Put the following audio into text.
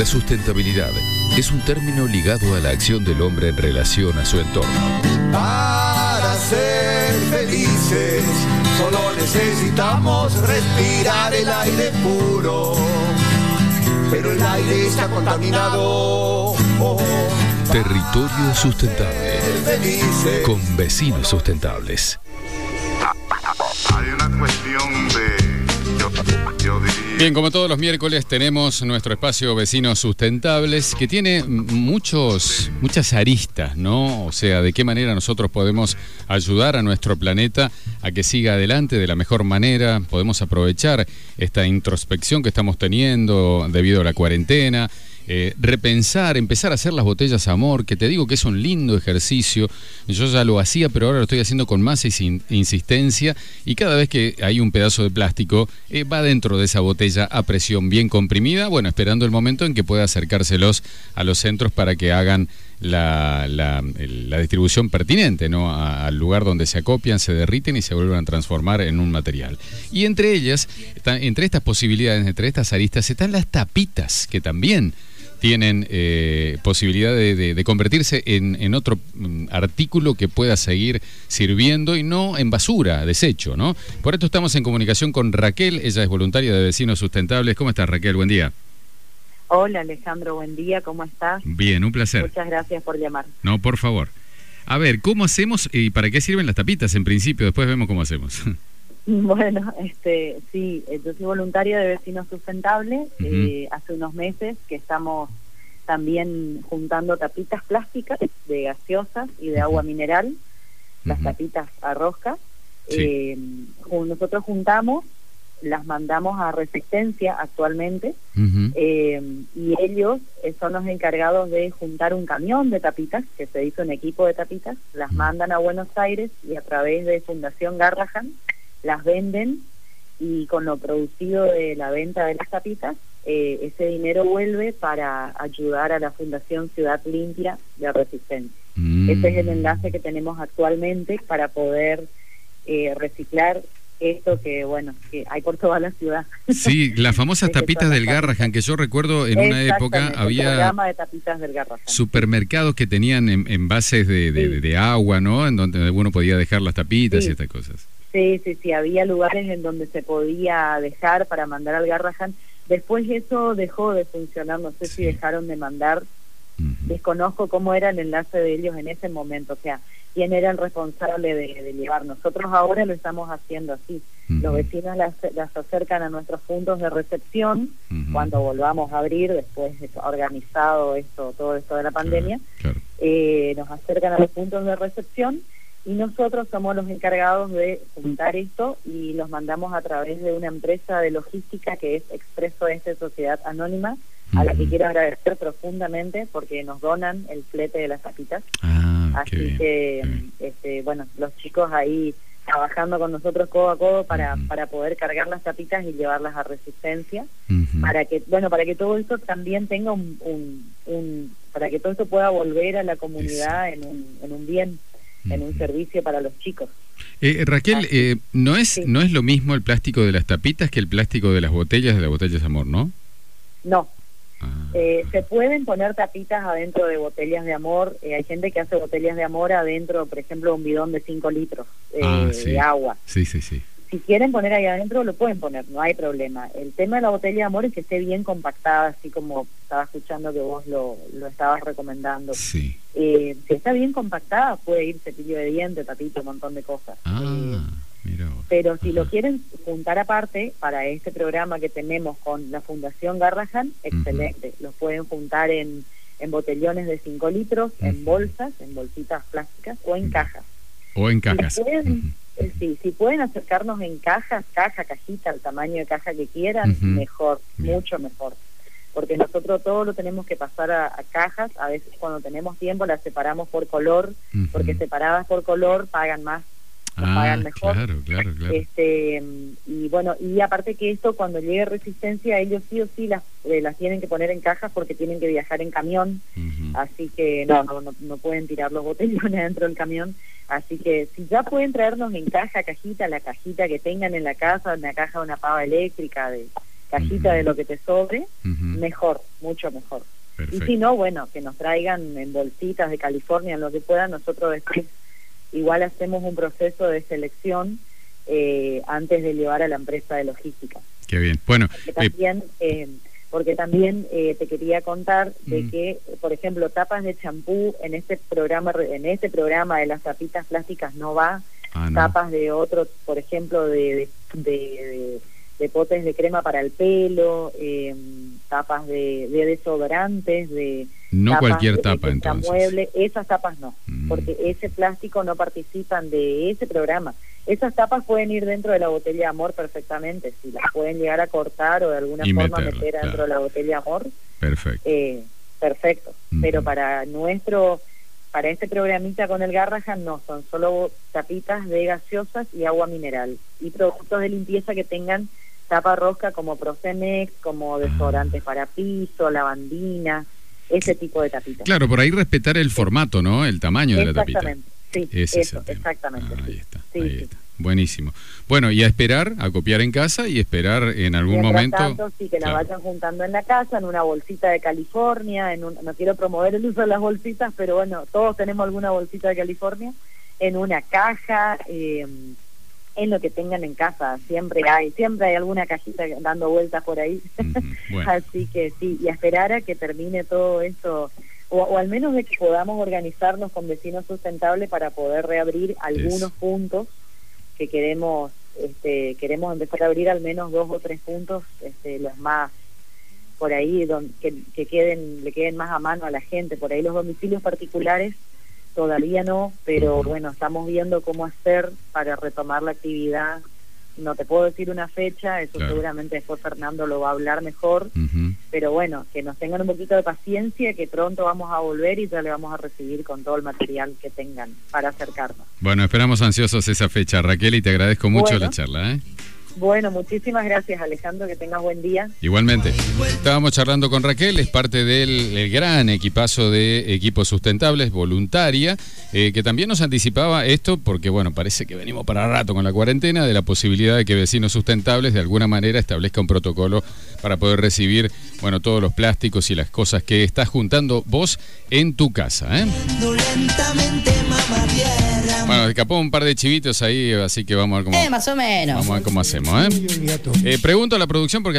La sustentabilidad es un término ligado a la acción del hombre en relación a su entorno. Para ser felices, solo necesitamos respirar el aire puro. Pero el aire está contaminado. Territorio sustentable. Con vecinos sustentables. Hay una cuestión de Bien, como todos los miércoles tenemos nuestro espacio Vecinos Sustentables que tiene muchos, muchas aristas, ¿no? O sea, de qué manera nosotros podemos ayudar a nuestro planeta a que siga adelante de la mejor manera, podemos aprovechar esta introspección que estamos teniendo debido a la cuarentena eh, repensar, empezar a hacer las botellas amor, que te digo que es un lindo ejercicio. Yo ya lo hacía, pero ahora lo estoy haciendo con más insistencia y cada vez que hay un pedazo de plástico eh, va dentro de esa botella a presión bien comprimida, bueno, esperando el momento en que pueda acercárselos a los centros para que hagan la, distribución pertinente, ¿no? al lugar donde se acopian, se derriten y se vuelven a transformar en un material. Y entre ellas, entre estas posibilidades, entre estas aristas, están las tapitas, que también tienen eh, posibilidad de, convertirse en, otro mm, artículo que pueda seguir sirviendo y no en basura, desecho, ¿no? Por esto estamos en comunicación con Raquel, ella es voluntaria de Vecinos Sustentables. ¿Cómo estás, Raquel? Buen día. Hola, Alejandro, buen día, ¿cómo estás? Bien, un placer. Muchas gracias por llamar. No, por favor. A ver, ¿cómo hacemos y para qué sirven las tapitas en principio? Después vemos cómo hacemos. Bueno, este, sí, yo soy voluntaria de Vecinos Sustentables. Eh, hace unos meses que estamos también juntando tapitas plásticas de gaseosas y de agua mineral, las tapitas a rosca. Eh, nosotros juntamos, las mandamos a Resistencia actualmente eh, y ellos son los encargados de juntar un camión de tapitas, que se hizo un equipo de tapitas, las mandan a Buenos Aires y a través de Fundación Garrahan las venden y con lo producido de la venta de las tapitas, eh, ese dinero vuelve para ayudar a la Fundación Ciudad Limpia de Resistencia. Mm. Ese es el enlace que tenemos actualmente para poder eh, reciclar esto que, bueno, que hay por toda la ciudad. Sí, las famosas tapitas del Garrahan, que yo recuerdo en una época había de tapitas del supermercados que tenían envases de, de, agua, ¿no? En donde uno podía dejar las tapitas y estas cosas. Sí, sí, sí, había lugares en donde se podía dejar para mandar al Garrahan. Después eso dejó de funcionar, no sé si dejaron de mandar. Desconozco cómo era el enlace de ellos en ese momento, o sea, quién era el responsable de, llevar. Nosotros ahora lo estamos haciendo así. Los vecinos las, acercan a nuestros puntos de recepción cuando volvamos a abrir, después de organizado esto, todo esto de la pandemia. Eh, nos acercan a los puntos de recepción y nosotros somos los encargados de juntar esto y los mandamos a través de una empresa de logística que es Expreso Este Sociedad Anónima, a la que quiero agradecer profundamente porque nos donan el flete de las tapitas. Ah, Así que, este, bueno, los chicos ahí trabajando con nosotros codo a codo para, para poder cargar las tapitas y llevarlas a resistencia, para que, bueno, para que todo esto también tenga un, un, para que todo esto pueda volver a la comunidad en un, en un bien en un servicio para los chicos. Eh, Raquel, eh, no es no es lo mismo el plástico de las tapitas que el plástico de las botellas de las botellas de amor, ¿no? No. Ah. Eh, se pueden poner tapitas adentro de botellas de amor. hay gente que hace botellas de amor adentro, por ejemplo, un bidón de 5 litros ah, de agua. Sí, sí, sí si quieren poner ahí adentro, lo pueden poner, no hay problema. El tema de la botella de amor es que esté bien compactada, así como estaba escuchando que vos lo, lo estabas recomendando. Sí. Eh, si está bien compactada, puede ir cepillo de diente, tapito, un montón de cosas. Ah, eh, Pero si lo quieren juntar aparte, para este programa que tenemos con la Fundación Garrahan, excelente. Los pueden juntar en, en botellones de 5 litros, en bolsas, en bolsitas plásticas o en cajas. O en cajas. Eh, sí, si pueden acercarnos en cajas, caja, cajita, el tamaño de caja que quieran, mejor, mucho mejor. Porque nosotros todo lo tenemos que pasar a, cajas, a veces cuando tenemos tiempo las separamos por color, porque separadas por color pagan más, ah, pagan mejor. Claro, claro, claro. Este, y bueno, y aparte que esto cuando llegue resistencia, ellos sí o sí las, eh, las tienen que poner en cajas porque tienen que viajar en camión, así que no, no, no, no pueden tirar los botellones dentro del camión Así que si ya pueden traernos en caja, cajita, la cajita que tengan en la casa, una caja de una pava eléctrica, de cajita de lo que te sobre, mejor, mucho mejor. Y si no, bueno, que nos traigan en bolsitas de California, en lo que puedan, nosotros después igual hacemos un proceso de selección eh, antes de llevar a la empresa de logística. Qué bien. Bueno, porque también, eh, porque también eh, te quería contar de que, por ejemplo, tapas de champú en este programa, en este programa de las tapitas plásticas no va. Ah, tapas de otro, por ejemplo, de, de, de, potes de crema para el pelo, eh, tapas de, de desodorantes, de no cualquier tapa entonces. Mueble, esas tapas no, mm. porque ese plástico no participan de ese programa. Esas tapas pueden ir dentro de la botella de amor perfectamente, si las pueden llegar a cortar o de alguna forma meter dentro de la botella de amor. Perfecto. Eh, perfecto. Pero para nuestro, para este programita con el Garrahan no, son solo tapitas de gaseosas y agua mineral y productos de limpieza que tengan tapa rosca como Procenex, como desodorantes ah. para piso, lavandina, ese tipo de tapitas. Claro, por ahí respetar el formato, ¿no? El tamaño de la tapita. Sí, eso, exactamente. ahí está, ahí está. Buenísimo. Bueno, y a esperar, a copiar en casa y esperar en algún momento. Tanto, sí, que la vayan juntando en la casa, en una bolsita de California, en un, no quiero promover el uso de las bolsitas, pero bueno, todos tenemos alguna bolsita de California, en una caja, eh, en lo que tengan en casa, siempre hay, siempre hay alguna cajita dando vueltas por ahí. Así que sí, y a esperar a que termine todo esto o, al menos de que podamos organizarnos con vecinos sustentables para poder reabrir algunos puntos que queremos este, queremos empezar a abrir al menos dos o tres puntos este, los más por ahí donde, que, queden le queden más a mano a la gente. Por ahí los domicilios particulares todavía no pero bueno estamos viendo cómo hacer para retomar la actividad no te puedo decir una fecha, eso seguramente después Fernando lo va a hablar mejor, pero bueno, que nos tengan un poquito de paciencia, que pronto vamos a volver y ya le vamos a recibir con todo el material que tengan para acercarnos. Bueno, esperamos ansiosos esa fecha, Raquel, y te agradezco mucho la charla. ¿eh? Bueno, muchísimas gracias Alejandro, que tengas buen día. Igualmente. Estábamos charlando con Raquel, es parte del gran equipazo de equipos sustentables, voluntaria, eh, que también nos anticipaba esto, porque bueno, parece que venimos para rato con la cuarentena, de la posibilidad de que vecinos sustentables de alguna manera establezca un protocolo para poder recibir, bueno, todos los plásticos y las cosas que estás juntando vos en tu casa. ¿eh? Bueno, escapó un par de chivitos ahí, así que vamos a ver cómo. Eh, más o menos. Vamos a ver cómo hacemos, ¿eh? eh pregunto a la producción porque ayer